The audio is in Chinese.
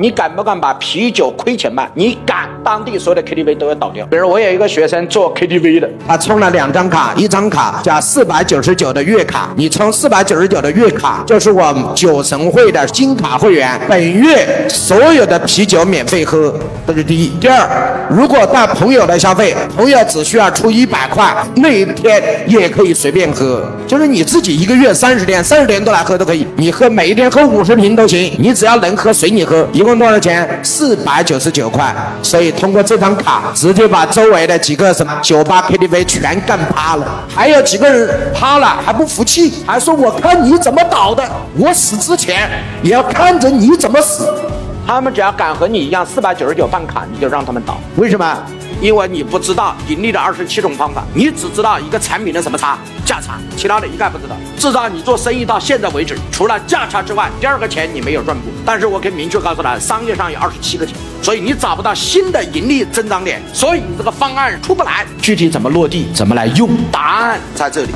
你敢不敢把啤酒亏钱卖？你敢，当地所有的 KTV 都要倒掉。比如我有一个学生做 KTV 的，他充了两张卡，一张卡加四百九十九的月卡，你充四百九十九的月卡，就是我们酒神会的金卡会员，本月所有的啤酒免费喝，这是第一。第二，如果带朋友来消费，朋友只需要出一百块，那一天也可以随便喝，就是你自己一个月三十天，三十天都来喝都可以，你喝每一天喝五十瓶都行，你只要能喝随你喝，一共多少钱？四百九十九块。所以通过这张卡，直接把周围的几个什么酒吧、KTV 全干趴了。还有几个人趴了还不服气，还说我看你怎么倒的，我死之前也要看着你怎么死。他们只要敢和你一样四百九十九办卡，你就让他们倒。为什么？因为你不知道盈利的二十七种方法，你只知道一个产品的什么差价差，其他的一概不知道。至少你做生意到现在为止，除了价差之外，第二个钱你没有赚过。但是我可以明确告诉他，商业上有二十七个钱，所以你找不到新的盈利增长点，所以你这个方案出不来。具体怎么落地，怎么来用，答案在这里。